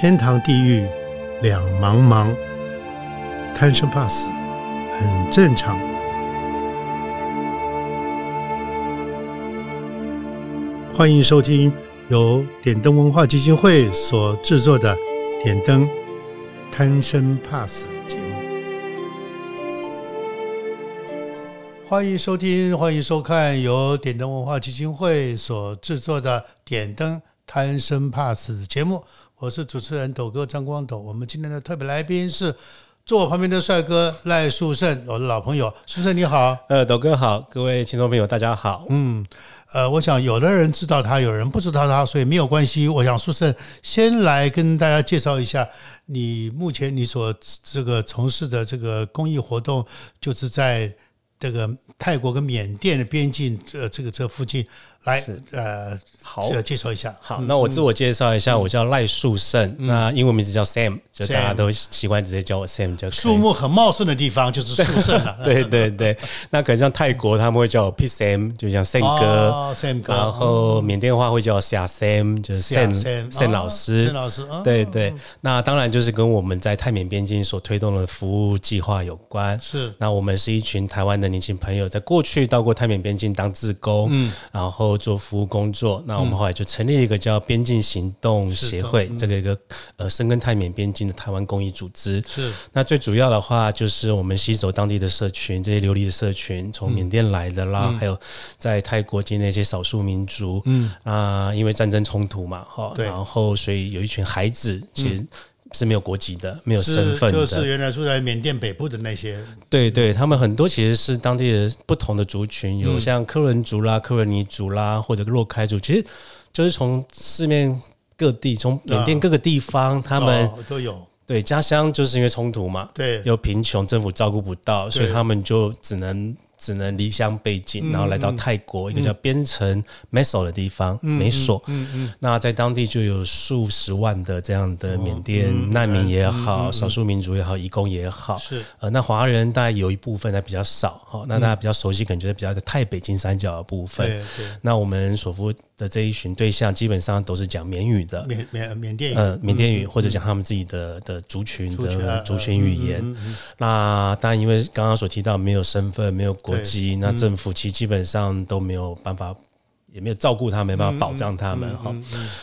天堂地狱两茫茫，贪生怕死很正常。欢迎收听由点灯文化基金会所制作的《点灯贪生怕死》节目。欢迎收听，欢迎收看由点灯文化基金会所制作的《点灯贪生怕死》节目。我是主持人斗哥张光斗。我们今天的特别来宾是坐我旁边的帅哥赖树胜，我的老朋友。树胜你好，呃，斗哥好，各位听众朋友大家好。嗯，呃，我想有的人知道他，有人不知道他，所以没有关系。我想树胜先来跟大家介绍一下，你目前你所这个从事的这个公益活动，就是在这个泰国跟缅甸的边境，呃，这个这附近来，呃，好。介绍一下。好，那我自我介绍一下，我叫赖树胜，那英文名字叫 Sam，就大家都习惯直接叫我 Sam 就可以树木很茂盛的地方就是树胜了。对对对，那可能像泰国他们会叫我 P Sam，就像 Sam 哥。哦，Sam 哥，然后缅甸话会叫我 Sia Sam，就是 Sam 哦老师，Sam 老师哦。对对。那当然就是跟我们在泰缅边境所推动的服务计划有关。是。那我们是一群台湾的年轻朋友，在过去到过泰缅边境当志工，嗯，然后做服务工作。那我们后来就成立一个叫边境行动协会，这个一个呃深耕泰缅边境的台湾公益组织。是。那最主要的话，就是我们吸走当地的社群，这些流离的社群，从缅甸来的啦，还有在泰国境内一些少数民族，嗯。啊、因为战争冲突嘛，哈，对。然后所以有一群孩子其实是没有国籍的，没有身份的，就是原来住在缅甸北部的那些，对对，他们很多其实是当地的不同的族群，有嗯。像科伦族啦、科伦尼族啦，或者洛开族，其实就是从四面各地，从缅甸各个地方，他们、哦都有，对家乡就是因为冲突嘛，对。又贫穷，政府照顾不到，所以他们就只能只能离乡背井，然后来到泰国一个叫边城 Meso 的地方，美索。嗯嗯，那在当地就有数十万的这样的缅甸难民也好，少数民族也好，移工也好，是。呃，那华人大概有一部分还比较少，哈、那大家比较熟悉，可能就是比较的泰北金三角的部分。那我们所服务的这一群对象，基本上都是讲缅语的，缅缅缅甸语，呃，缅甸语或者讲他们自己的的族群的族群语言。嗯嗯那当然，因为刚刚所提到没有身份、没有国籍，那政府其实基本上都没有办法。也没有照顾他们，没办法保障他们哈，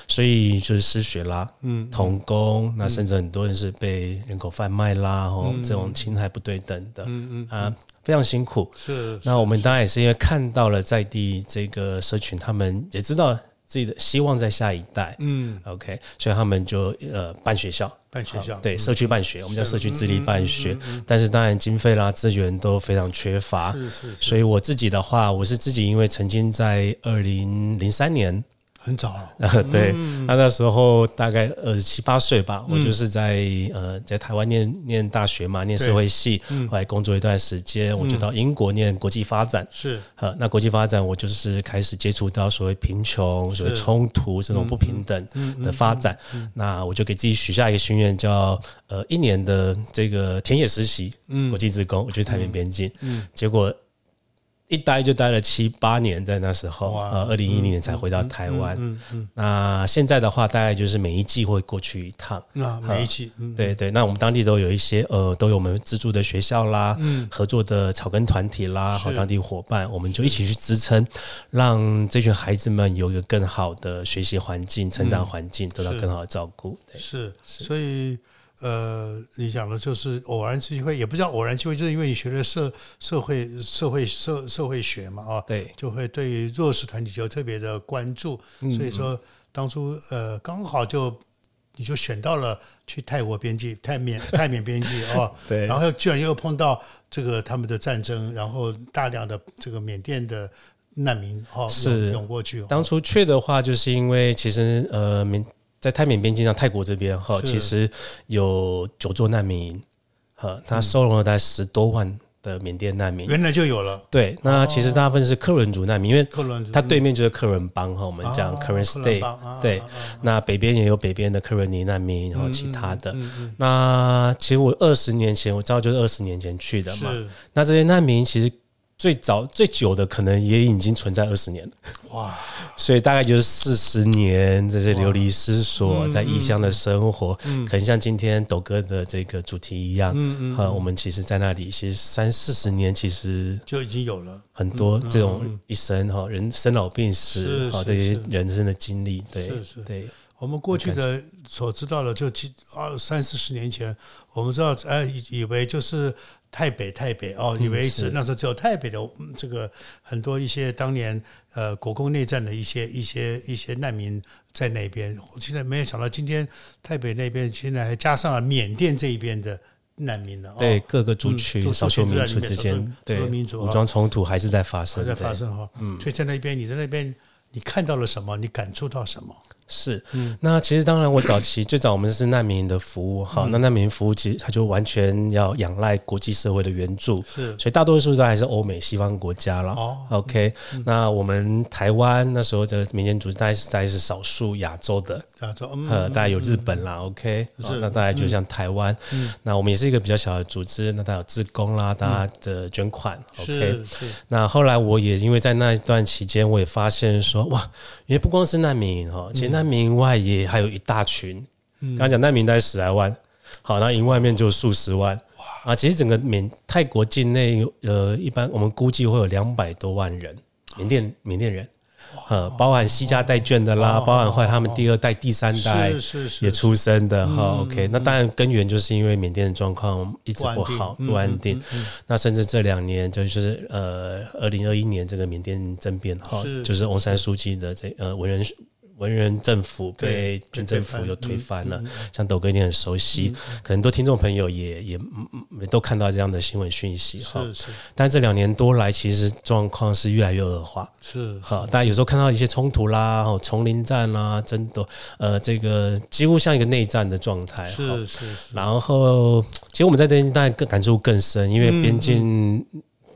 所以就是失学啦，嗯，童工，那甚至很多人是被人口贩卖啦，哈，这种侵害不对等的，嗯嗯啊，非常辛苦。是那我们当然也是因为看到了在地这个社群，他们也知道自己的希望在下一代，嗯，OK，所以他们就呃办学校，办学校。对，社区办学，我们叫社区自立办学，但是当然经费啦、资源都非常缺乏，是是是，所以我自己的话，我是自己因为曾经在二零零三年。很早，呃，对，那那时候大概二十七八岁吧，我就是在呃在台湾念念大学嘛，念社会系，后来工作一段时间，我就到英国念国际发展。是。呃，那国际发展，我就是开始接触到所谓贫穷、所谓冲突这种不平等的发展。那我就给自己许下一个心愿，叫呃一年的这个田野实习，国际职工，我去台缅边境。结果一待就待了七八年，在那时候，哇呃，二零一零年才回到台湾。嗯嗯那现在的话，大概就是每一季会过去一趟。那每一季，嗯，对对，那我们当地都有一些呃，都有我们资助的学校啦，合作的草根团体啦，和当地伙伴，我们就一起去支撑，让这群孩子们有一个更好的学习环境、成长环境，得到更好的照顾。对。是，所以呃，你讲的就是偶然机会，也不叫偶然机会，就是因为你学的社社会社会社社会学嘛，啊，对。就会对于弱势团体就特别的关注，嗯所以说当初呃刚好就。你就选到了去泰国边境、泰缅、泰缅边境哦，对。然后居然又碰到这个他们的战争，然后大量的这个缅甸的难民哦是。涌涌过去，哦。当初去的话，就是因为其实呃，缅在泰缅边境上，泰国这边哈，其实有九座难民营，哈，它收容了大概十多万的缅甸难民。原来就有了。对，那其实大部分是克伦族难民，因为克伦族。它对面就是克伦邦哈，我们讲克伦 State，、对那北边也有北边的克伦尼难民，然后其他的。嗯那其实我二十年前，我知道就是二十年前去的嘛。那这些难民其实最早最久的可能也已经存在二十年了，哇，所以大概就是四十年，这些流离失所，在异乡的生活，可能像今天斗哥的这个主题一样，嗯嗯，我们其实，在那里其实三四十年，其实就已经有了。很多这种一生哈，人生老病死哈，这些人生的经历，对，对。我们过去的所知道的，就几二三四十年前，我们知道，哎，以为就是太北台北哦，以为是那时候只有台北的这个很多一些当年呃国共内战的一些一些一些难民在那边。现在没有想到，今天台北那边现在还加上了缅甸这一边的难民了。对各个族群、少数民族之间，对民族武装冲突还是在发生，还在发生哈。嗯，所以在那边，你在那边，你看到了什么？你感触到什么？是，那其实当然，我早期最早我们是难民的服务，好，那难民服务其实它就完全要仰赖国际社会的援助，是，所以大多数都还是欧美西方国家了。哦，OK，那我们台湾那时候的民间组织大概是大概是少数亚洲的，亚洲，呃，大概有日本啦，OK，是，那大概就像台湾，那我们也是一个比较小的组织，那大家有自工啦，大家的捐款，OK，那后来我也因为在那一段期间，我也发现说，哇，因为不光是难民哈，其实。难民外也还有一大群，刚刚讲难民大概十来万，好，那营外面就数十万，哇啊！其实整个缅泰国境内，呃，一般我们估计会有两百多万人，缅甸缅甸人，呃，包含西家带眷的啦，包含后来他们第二代、第三代也出生的哈。OK，那当然根源就是因为缅甸的状况一直不好，不安定。那甚至这两年，就是呃，二零二一年这个缅甸政变哈，就是翁山书记的这呃文人。文人政府被军政府又推翻了，像斗哥一定很熟悉，可能多听众朋友也也都看到这样的新闻讯息哈。是是。但这两年多来，其实状况是越来越恶化。是。哈，大家有时候看到一些冲突啦，哦，丛林战啦，真的，呃，这个几乎像一个内战的状态。是是是。然后，其实我们在这边当然更感触更深，因为边境。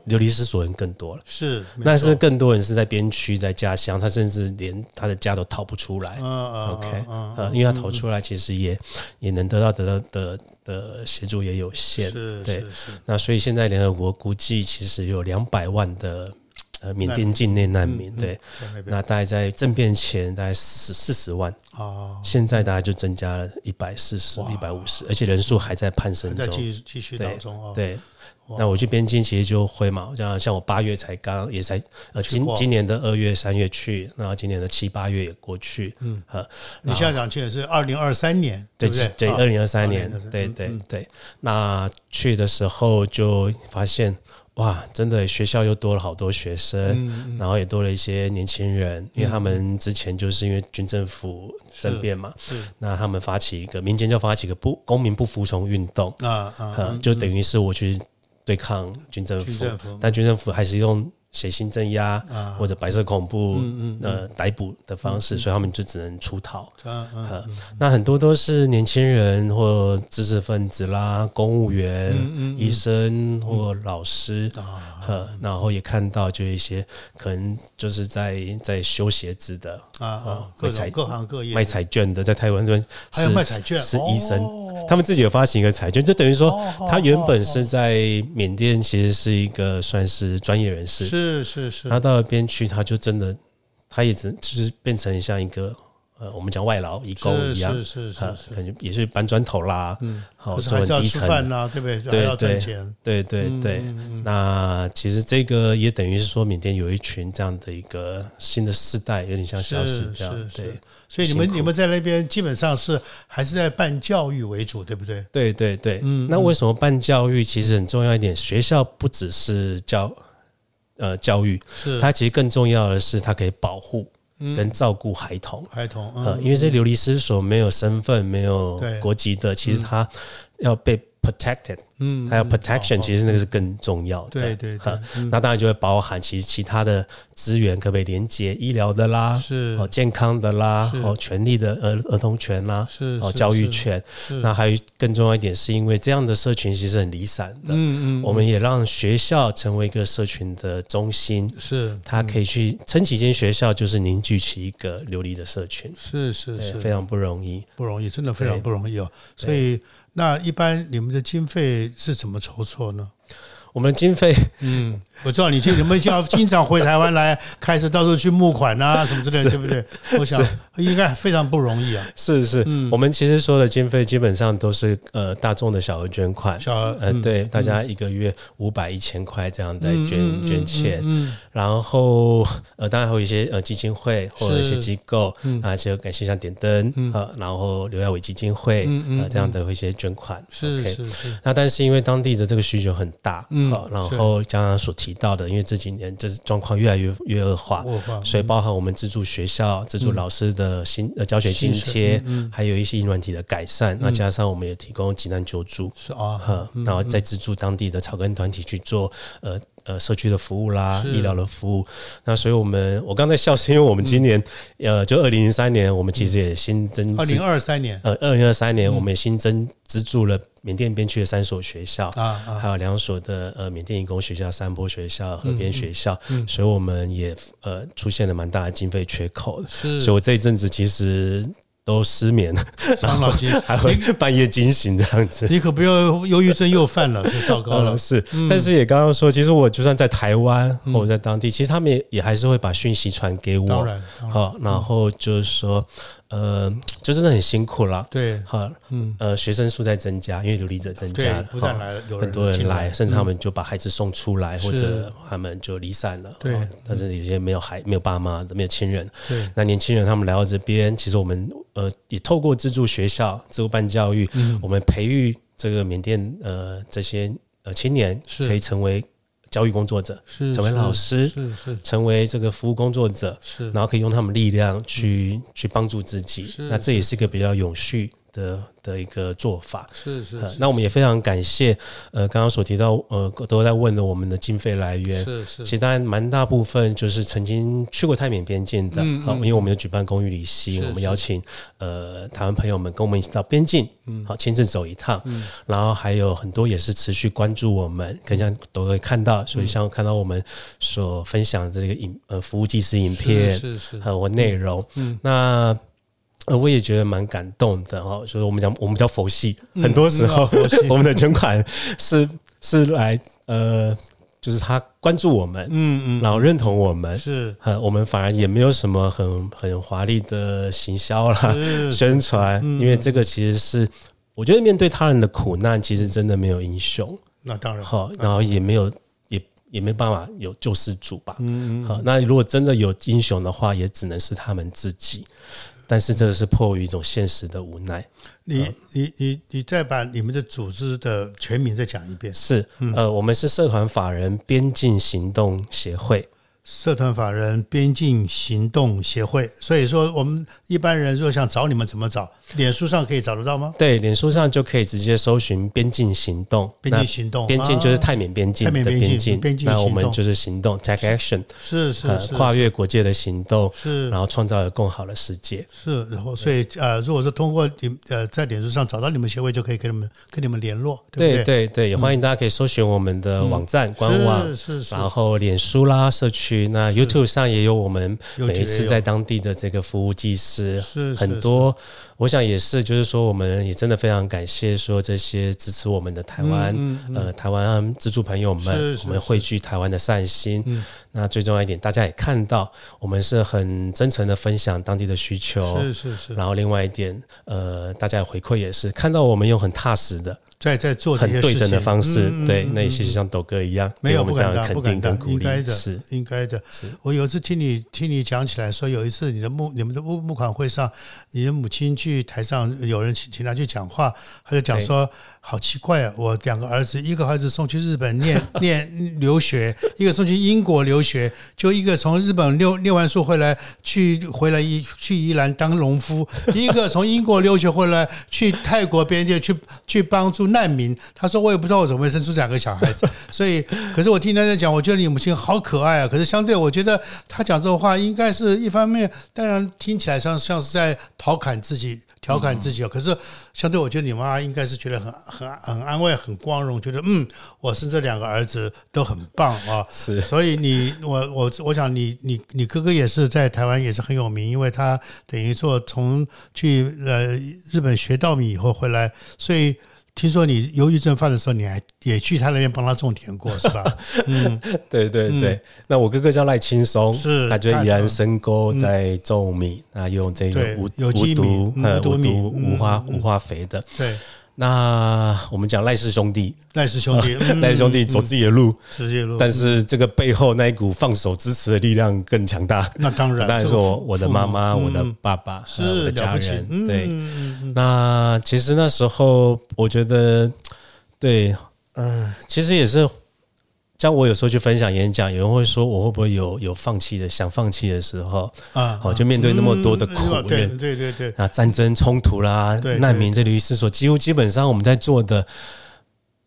流离失所人更多了，是，但是更多人是在边区，在家乡，他甚至连他的家都逃不出来。OK，啊，因为他逃出来，其实也也能得到得到的的协助也有限。对，那所以现在联合国估计，其实有两百万的呃缅甸境内难民。对，那大概在政变前大概四四十万，哦，现在大概就增加了一百四十、一百五十，而且人数还在攀升中，继继续当中哦，对。那我去边境其实就会嘛，像像我八月才刚也才呃今今年的二月三月去，然后今年的七八月也过去，嗯，呃，你现在讲去的是二零二三年，对不对？对，二零二三年，对对对。那去的时候就发现，哇，真的学校又多了好多学生，然后也多了一些年轻人，因为他们之前就是因为军政府政变嘛，那他们发起一个民间就发起一个不公民不服从运动啊啊，就等于是我去。对抗军政府，但军政府还是用血腥镇压或者白色恐怖呃逮捕的方式，所以他们就只能出逃。那很多都是年轻人或知识分子啦，公务员、医生或老师。然后也看到就一些可能就是在在修鞋子的啊，各彩各行各业。卖彩券的，在台湾这边还有卖彩券，是医生。他们自己有发行一个彩券，就等于说，他原本是在缅甸，其实是一个算是专业人士，是是是。他到了边区，他就真的，他也只就是变成像一个。呃，我们讲外劳、移工一样，是是是，可能也是搬砖头啦，嗯，好，做很低层呐，对不对？对要赚钱，对对对。那其实这个也等于是说，缅甸有一群这样的一个新的世代，有点像消失这样，对。所以你们你们在那边基本上是还是在办教育为主，对不对？对对对。嗯，那为什么办教育？其实很重要一点，学校不只是教呃教育，是它其实更重要的是它可以保护。跟照顾孩童，孩童，呃，因为这流离失所没有身份、没有国籍的，其实他要被。protected，嗯，还有 protection，其实那个是更重要的。对对对，那当然就会包含其实其他的资源，可不可以连接医疗的啦，是哦健康的啦，哦权利的儿儿童权啦，是哦教育权。那还有更重要一点，是因为这样的社群其实很离散的。嗯嗯，我们也让学校成为一个社群的中心，是它可以去撑起一间学校，就是凝聚起一个流离的社群。是是是，非常不容易，不容易，真的非常不容易哦。所以。那一般你们的经费是怎么筹措呢？我们的经费，嗯，我知道你就你们就要经常回台湾来，开始到处去募款啊 什么之类的，对不对？我想应该非常不容易啊。是是，我们其实说的经费基本上都是呃大众的小额捐款，小额呃对，大家一个月五百一千块这样在捐捐钱，嗯，然后呃当然还有一些呃基金会或者一些机构啊，就感谢像点灯啊，然后刘亚伟基金会啊这样的一些捐款，是是是。那但是因为当地的这个需求很大。好，然后刚刚所提到的，因为这几年这状况越来越越恶化，所以包含我们资助学校、资助老师的薪呃教学津贴，还有一些软体的改善，那加上我们也提供急难救助，是啊，然后再资助当地的草根团体去做呃。呃，社区的服务啦，医疗的服务，那所以我们我刚才笑是因为我们今年呃，就二零零三年，我们其实也新增二零二三年，呃，二零二三年我们也新增资助了缅甸边区的三所学校啊，还有两所的呃缅甸义工学校，三波学校、河边学校，所以我们也呃出现了蛮大的经费缺口的，所以我这一阵子其实。都失眠，伤脑筋，还会半夜惊醒这样子。你可不要忧郁症又犯了，就糟糕了。是，但是也刚刚说，其实我就算在台湾或者在当地，其实他们也也还是会把讯息传给我。当然，好，然后就是说。呃，就真的很辛苦了。对，好，嗯，呃，学生数在增加，因为流离者增加，不断来，有很多人来，甚至他们就把孩子送出来，或者他们就离散了。对，但是有些没有孩，没有爸妈，没有亲人。对，那年轻人他们来到这边，其实我们呃也透过资助学校、自助办教育，我们培育这个缅甸呃这些呃青年，可以成为。教育工作者是成为老师，是是成为这个服务工作者，是。然后可以用他们力量去去帮助自己，那这也是。一个比较永续的。的一个做法。是是，那我们也非常感谢，呃，刚刚所提到，呃，都在问的我们的经费来源。是是，其实当然蛮大部分就是曾经去过泰缅边境的，好，因为我们有举办公寓旅行，我们邀请呃台湾朋友们跟我们一起到边境，嗯，好，亲自走一趟，嗯，然后还有很多也是持续关注我们，可像都会看到，所以像看到我们所分享的这个影呃服务技师影片是是，还有内容，嗯，那。呃，我也觉得蛮感动的哈，所以我们讲我们叫佛系，很多时候 我们的捐款是是来呃，就是他关注我们，嗯嗯，然后认同我们，是，呃，我们反而也没有什么很很华丽的行销啦、宣传，因为这个其实是我觉得面对他人的苦难，其实真的没有英雄，那当然好，然后也没有也也没办法有救世主吧，嗯嗯，好，那如果真的有英雄的话，也只能是他们自己。但是这个是迫于一种现实的无奈。你你你你再把你们的组织的全名再讲一遍。是，呃，我们是社团法人边境行动协会。社团法人边境行动协会，所以说我们一般人如果想找你们，怎么找？脸书上可以找得到吗？对，脸书上就可以直接搜寻“边境行动”。边境行动，边境就是泰缅边境的边境。边境那我们就是行动，take action，是是是，跨越国界的行动，是，然后创造了更好的世界。是，然后所以呃，如果是通过你呃在脸书上找到你们协会，就可以跟你们跟你们联络，对对？对对，也欢迎大家可以搜寻我们的网站官网，是是，然后脸书啦、社区那 YouTube。上也有我们每一次在当地的这个服务技师，是很多。我想也是，就是说，我们也真的非常感谢说这些支持我们的台湾呃台湾资助朋友们，我们汇聚台湾的善心。那最重要一点，大家也看到我们是很真诚的分享当地的需求，是是是。然后另外一点，呃，大家回馈也是看到我们用很踏实的。在在做很对等的方式，对，那些像抖哥一样，没有不敢当，肯定跟鼓励，应该的，是应该的。我有一次听你听你讲起来，说有一次你的募你们的募募款会上，你的母亲去台上，有人请请他去讲话，他就讲说。好奇怪啊！我两个儿子，一个儿子送去日本念 念留学，一个送去英国留学。就一个从日本念念完书回来，去回来一去宜兰当农夫；一个从英国留学回来，去泰国边界去去帮助难民。他说：“我也不知道我怎么会生出两个小孩子。”所以，可是我听他在讲，我觉得你母亲好可爱啊。可是相对，我觉得他讲这个话，应该是一方面，当然听起来像像是在调侃自己。调侃自己哦，可是相对我觉得你妈应该是觉得很很很安慰、很光荣，觉得嗯，我生这两个儿子都很棒啊。是，所以你我我我想你你你哥哥也是在台湾也是很有名，因为他等于说从去呃日本学稻米以后回来，所以听说你忧郁症犯的时候，你还也去他那边帮他种田过，是吧？嗯，对对对。那我哥哥叫赖青松，是他就依然深沟在种米，那用这个无无毒呃无毒无花无花肥的。对。那我们讲赖氏兄弟，赖氏兄弟，赖氏兄弟走自己的路，自己的路。但是这个背后那一股放手支持的力量更强大。那当然，当然是我我的妈妈，我的爸爸，是我的家人。对，那其实那时候我觉得，对，嗯，其实也是。像我有时候去分享演讲，有人会说我会不会有有放弃的想放弃的时候啊？哦，就面对那么多的苦，对对对对啊，战争冲突啦，难民这里思索，几乎基本上我们在做的，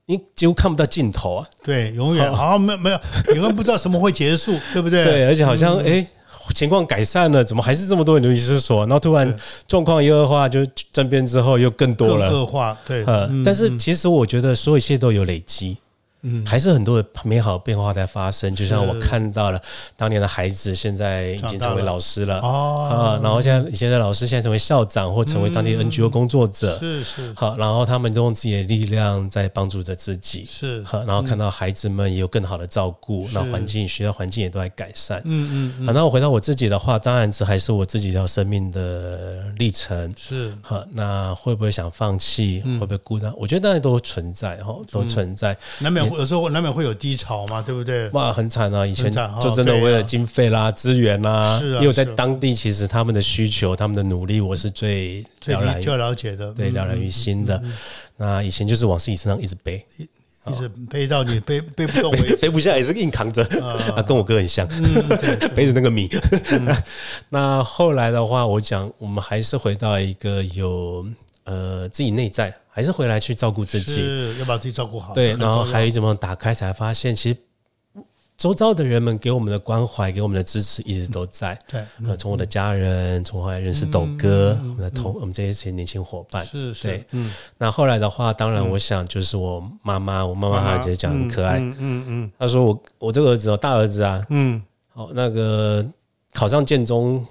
你几乎看不到尽头啊。对，永远好像没没有，永远不知道什么会结束，对不对？对，而且好像哎，情况改善了，怎么还是这么多人流离失所？然后突然状况一恶化，就政变之后又更多了恶化。对，呃，但是其实我觉得所有一切都有累积。嗯，还是很多的美好变化在发生，就像我看到了当年的孩子，现在已经成为老师了。哦，啊，然后现在现在老师现在成为校长或成为当地 NGO 工作者，是是。好，然后他们都用自己的力量在帮助着自己，是。好，然后看到孩子们也有更好的照顾，那环境学校环境也都在改善，嗯嗯，好，那我回到我自己的话，当然这还是我自己条生命的历程，是。好，那会不会想放弃？会不会孤单？我觉得当然都存在哈，都存在，难免。有时候难免会有低潮嘛，对不对？哇，很惨啊！以前就真的为了经费啦、资源啦，因为在当地其实他们的需求、他们的努力，我是最了最了解的，对，了然于心的。那以前就是往自己身上一直背，一直背到你 背背不动，背不下也是硬扛着啊，跟我哥很像，背着那个米。那后来的话，我讲，我们还是回到一个有呃自己内在。还是回来去照顾自己，是要把自己照顾好。对，然后还有一种打开，才发现其实周遭的人们给我们的关怀、给我们的支持一直都在。对，呃，从我的家人，从后来认识斗哥，我们的同我们这些年轻伙伴，是是。对，嗯。那后来的话，当然我想就是我妈妈，我妈妈她直接讲很可爱，嗯嗯，她说我我这个儿子哦，大儿子啊，嗯，好那个考上建中。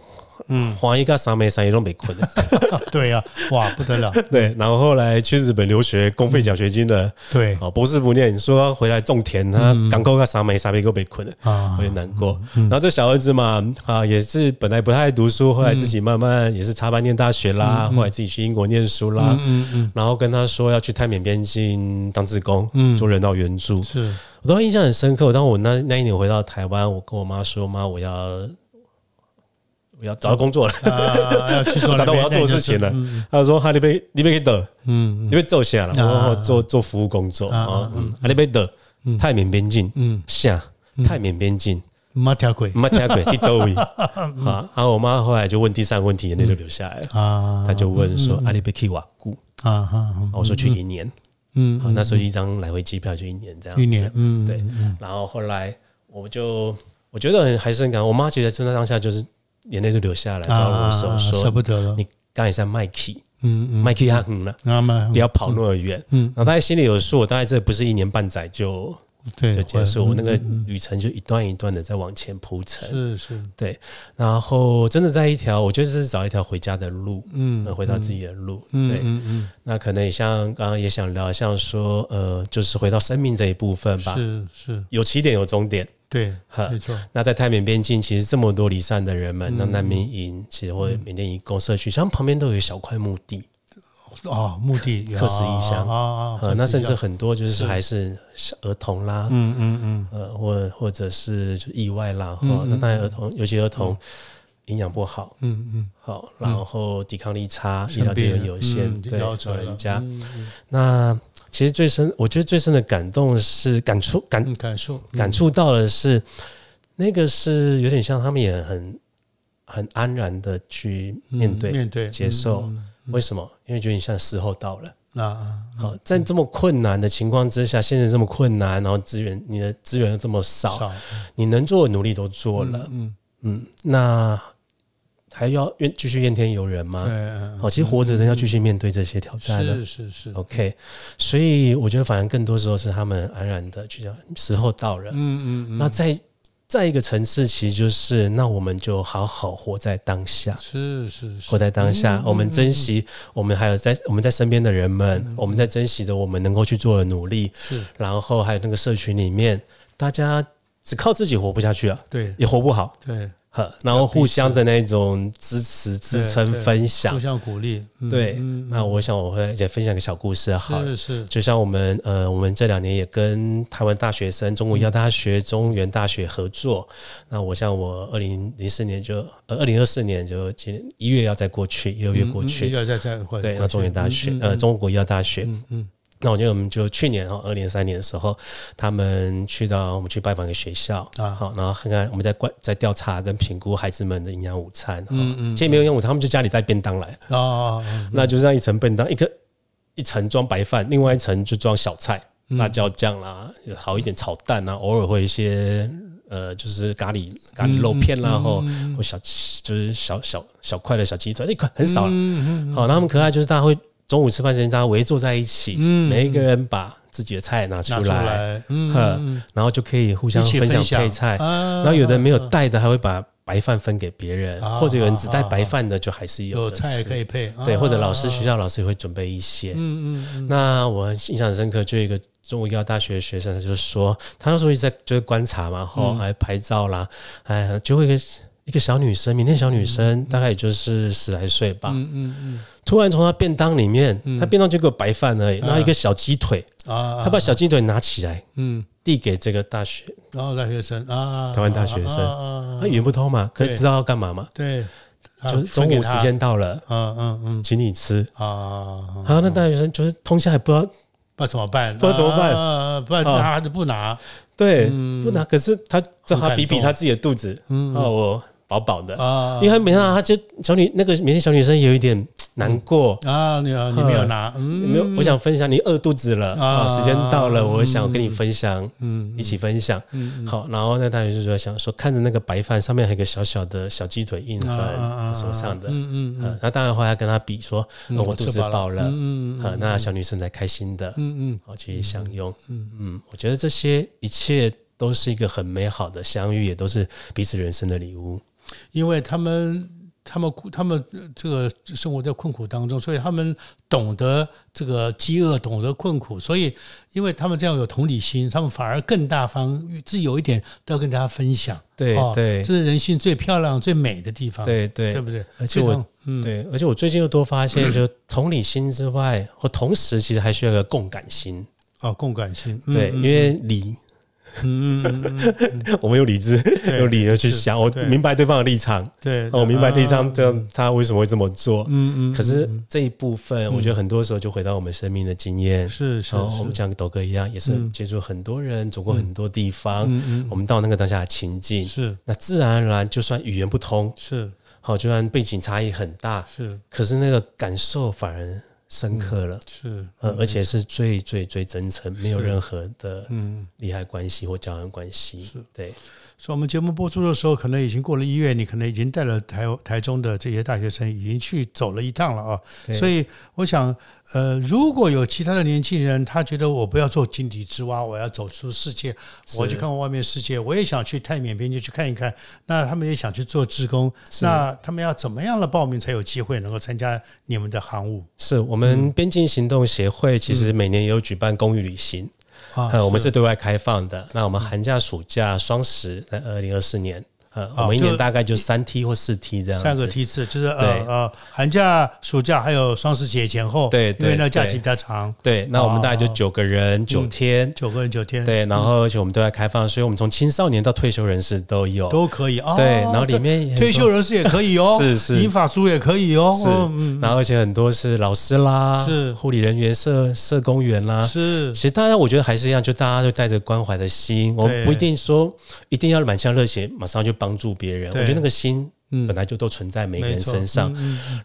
嗯，黄一个三妹三一都没困。的，对呀，哇，不得了。对，然后后来去日本留学，公费奖学金的，对，哦，博士不念，说回来种田，他港口个三妹三妹都被困了啊，有点难过。然后这小儿子嘛，啊，也是本来不太爱读书，后来自己慢慢也是插班念大学啦，后来自己去英国念书啦，嗯嗯，然后跟他说要去泰缅边境当志工，嗯，做人道援助，是。我都印象很深刻。当我那那一年回到台湾，我跟我妈说，妈，我要。要找到工作了，要去找到我要做的事情了。他说：“哈利贝，你贝得，嗯，你被揍下了，然后做做服务工作啊。哈利贝得，泰缅边境，嗯，下泰缅边境，马条鬼，马条鬼，去周围。啊。然后我妈后来就问第三个问题，眼泪就流下来。了啊。他就问说：阿里贝去瓦古啊？我说去一年，嗯，那时候一张来回机票就一年这样，一年，嗯，对。然后后来我就我觉得很还是很感，我妈觉得真的当下就是。眼泪就流下来，抓我手说：“舍不得了，你刚才在麦克，嗯嗯，麦克他很了，不要跑那么远。”嗯，然后他心里有数，大概这不是一年半载就就结束，我那个旅程就一段一段的在往前铺陈。是是，对。然后真的在一条，我觉得是找一条回家的路，嗯，回到自己的路。对，嗯嗯。那可能也像刚刚也想聊，像说呃，就是回到生命这一部分吧。是是，有起点有终点。对，没错。那在泰缅边境，其实这么多离散的人们，那难民营，其实或者缅甸移工社区，像旁边都有一小块墓地，哦，墓地，客死异乡啊啊，那甚至很多就是还是儿童啦，嗯嗯嗯，呃，或或者是就意外啦，哈，那当然儿童，尤其儿童营养不好，嗯嗯，好，然后抵抗力差，医疗资源有限，对老人家，那。其实最深，我觉得最深的感动是感触感感受感触到的是，那个是有点像他们也很很安然的去面对面对接受。为什么？因为觉得你现在时候到了。那好，在这么困难的情况之下，现在这么困难，然后资源你的资源又这么少，你能做的努力都做了。嗯嗯，那。还要怨继续怨天尤人吗？对，好，其实活着人要继续面对这些挑战是是是，OK。所以我觉得，反而更多时候是他们安然的去讲，时候到了。嗯嗯。那在再一个层次，其实就是那我们就好好活在当下，是是是，活在当下，我们珍惜我们还有在我们在身边的人们，我们在珍惜着我们能够去做的努力，是，然后还有那个社群里面，大家只靠自己活不下去啊，对，也活不好，对。呵，然后互相的那种支持、支撑、分享，互相鼓励。对，那我想我会再分享个小故事，好了，是是。就像我们呃，我们这两年也跟台湾大学生、中国医药大学、中原大学合作。那我像我二零零四年就呃，二零二四年就今一月要再过去，一二月过去，要再再对，那中原大学呃，中国医药大学，嗯嗯。那我觉得我们就去年哈，二零三年的时候，他们去到我们去拜访一个学校啊，好，然后看看我们在观在调查跟评估孩子们的营养午餐，嗯嗯，其实没有营养午餐，他们就家里带便当来哦，那就这样一层便当，一个一层装白饭，另外一层就装小菜，辣椒酱啦，好一点炒蛋啊，偶尔会一些呃，就是咖喱咖喱肉片啦，或或小就是小小小块的小鸡腿，那块很少了，好，那他们可爱就是大家会。中午吃饭时间，大家围坐在一起，每一个人把自己的菜拿出来，嗯，然后就可以互相分享配菜。然后有的没有带的，还会把白饭分给别人，或者有人只带白饭的，就还是有菜可以配。对，或者老师学校老师也会准备一些。嗯嗯。那我印象深刻，就一个中国医药大学的学生，他就说，他那时候一直在就是观察嘛，然后还拍照啦，哎，就会一个一个小女生，缅甸小女生，大概也就是十来岁吧。嗯嗯嗯。突然从他便当里面，他便当就个白饭而已，然后一个小鸡腿啊，他把小鸡腿拿起来，嗯，递给这个大学，然后大学生啊，台湾大学生，他语言不通嘛，可以知道要干嘛嘛？对，就中午时间到了，嗯嗯嗯，请你吃。啊，然后那大学生就是通宵还不知道不怎么办，不知道怎么办，不然拿还是不拿？对，不拿，可是他正好比比他自己的肚子，嗯，我。饱饱的。啊，因为没想到，他就小女那个缅甸小女生有一点难过。啊，你你没有拿，没有，我想分享，你饿肚子了。啊，时间到了，我想跟你分享，嗯，一起分享，嗯，好，然后那大学就说想说看着那个白饭上面还有个小小的小鸡腿印痕手上的，嗯嗯，那当然后来跟他比说，我肚子饱了，嗯嗯，那小女生才开心的，嗯嗯，好去享用，嗯。嗯，我觉得这些一切都是一个很美好的相遇，也都是彼此人生的礼物。因为他们、他们、他们这个生活在困苦当中，所以他们懂得这个饥饿，懂得困苦，所以因为他们这样有同理心，他们反而更大方，自己有一点都要跟大家分享。对对，这是人性最漂亮、最美的地方。对对，对不对？而且我，对，而且我最近又多发现，就同理心之外，或同时其实还需要一个共感心。哦，共感心。对，因为理。嗯，我们有理智，有理由去想，我明白对方的立场，对，我明白立场，这样他为什么会这么做？嗯嗯。可是这一部分，我觉得很多时候就回到我们生命的经验，是是。我们像斗哥一样，也是接触很多人，走过很多地方。我们到那个当下的情境，是那自然而然，就算语言不通，是好，就算背景差异很大，是，可是那个感受反而。深刻了，是，而且是最最最真诚，没有任何的嗯。利害关系或交换关系，是。对。所以，我们节目播出的时候，可能已经过了一月，你可能已经带了台台中的这些大学生已经去走了一趟了啊。所以，我想，呃，如果有其他的年轻人，他觉得我不要做井底之蛙，我要走出世界，我去看看外面世界，我也想去泰缅边境去看一看。那他们也想去做志工，那他们要怎么样的报名才有机会能够参加你们的航务？是我们边境行动协会其实每年也有举办公益旅行。啊，我们是对外开放的。那我们寒假、暑假、双十，在二零二四年。呃，我们一年大概就三梯或四梯这样，三个梯次，就是呃呃，寒假、暑假还有双十节前后，对，因为那假期比较长。对，那我们大概就九个人九天，九个人九天。对，然后而且我们对外开放，所以我们从青少年到退休人士都有，都可以啊。对，然后里面退休人士也可以哦，是是，银法书也可以哦，是。然后而且很多是老师啦，是护理人员、社社工员啦，是。其实大家我觉得还是一样，就大家都带着关怀的心，我们不一定说一定要满腔热血，马上就帮助别人。我觉得那个心本来就都存在每个人身上，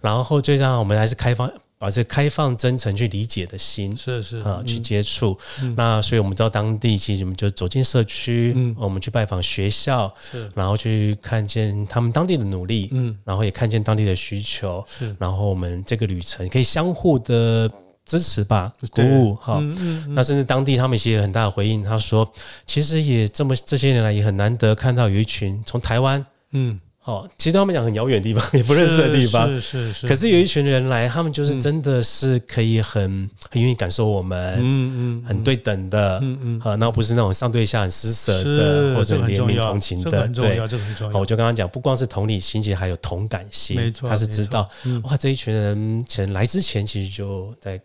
然后最让我们还是开放，保持开放、真诚去理解的心，是是。啊，去接触。那所以我们到当地，其实我们就走进社区，我们去拜访学校，是，然后去看见他们当地的努力，嗯，然后也看见当地的需求，是，然后我们这个旅程可以相互的。支持吧，鼓舞哈。嗯嗯嗯那甚至当地他们其实有很大的回应，他说，其实也这么这些年来也很难得看到有一群从台湾，嗯，哦，其实他们讲很遥远的地方，也不认识的地方，是是是，可是有一群人来，他们就是真的是可以很很愿意感受我们，嗯嗯很对等的，嗯嗯，好，那不是那种上对下很施舍的，或者怜悯同情的，对。这个很重好，要我。就刚刚讲，不光是同理心，其实还有同感心。没错他是知道嗯哇，这一群人前来之前其实就在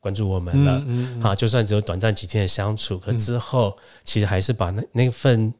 关注我们了。嗯嗯啊，就算只有短暂几天的相处，可之后其实还是把那那份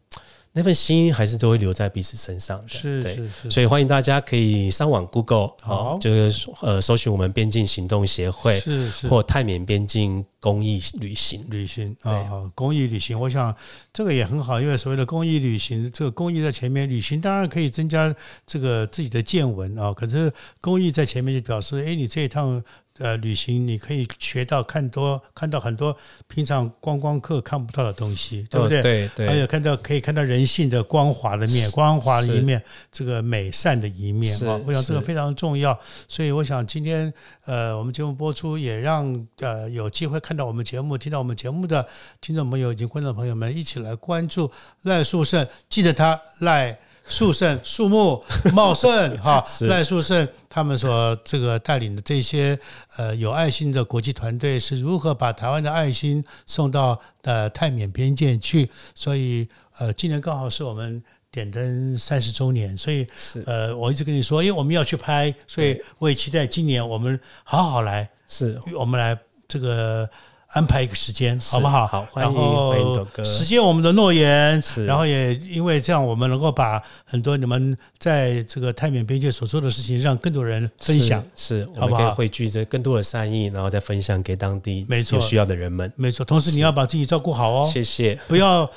那份心还是都会留在彼此身上的。是是是，所以欢迎大家可以上网 Google 好哦，就是呃搜寻我们边境行动协会是是或泰缅边境公益旅行。旅行啊，好公益旅行，我想这个也很好，因为所谓的公益旅行，这个公益在前面，旅行当然可以增加这个自己的见闻啊，可是公益在前面就表示，哎，你这一趟。呃，旅行你可以学到看多看到很多平常观光客看不到的东西，对不对？哦对对，还有看到可以看到人性的光滑的面，光滑的一面，这个美善的一面是啊，我想这个非常重要。所以我想今天呃，我们节目播出也让呃有机会看到我们节目、听到我们节目的听众朋友以及观众朋友们一起来关注赖树胜，记得他赖。树盛树木 茂盛哈，赖树盛他们所这个带领的这些呃有爱心的国际团队是如何把台湾的爱心送到呃泰缅边界去？所以呃，今年刚好是我们点灯三十周年，所以是呃，我一直跟你说，因为我们要去拍，所以我也期待今年我们好好来，是我们来这个。安排一个时间，好不好？好欢迎欢迎斗哥实现我们的诺言，是然后也因为这样，我们能够把很多你们在这个泰缅边界所做的事情，让更多人分享。是，是我好不好们可以汇聚着更多的善意，然后再分享给当地没错有需要的人们。没错，同时你要把自己照顾好哦，谢谢。不要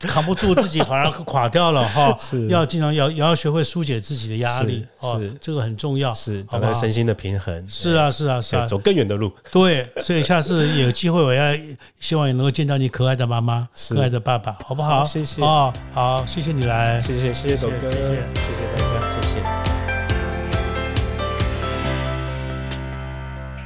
扛不住自己反而垮掉了哈。是要经常要也要学会疏解自己的压力是哦，这个很重要。是找到身心的平衡。是啊，是啊，是啊，，走更远的路。对，所以下次有机会，我要希望也能够见到你可爱的妈妈、可爱的爸爸，好不好？好谢谢哦，好，谢谢你来。谢谢，谢谢董哥，谢谢谢谢大家。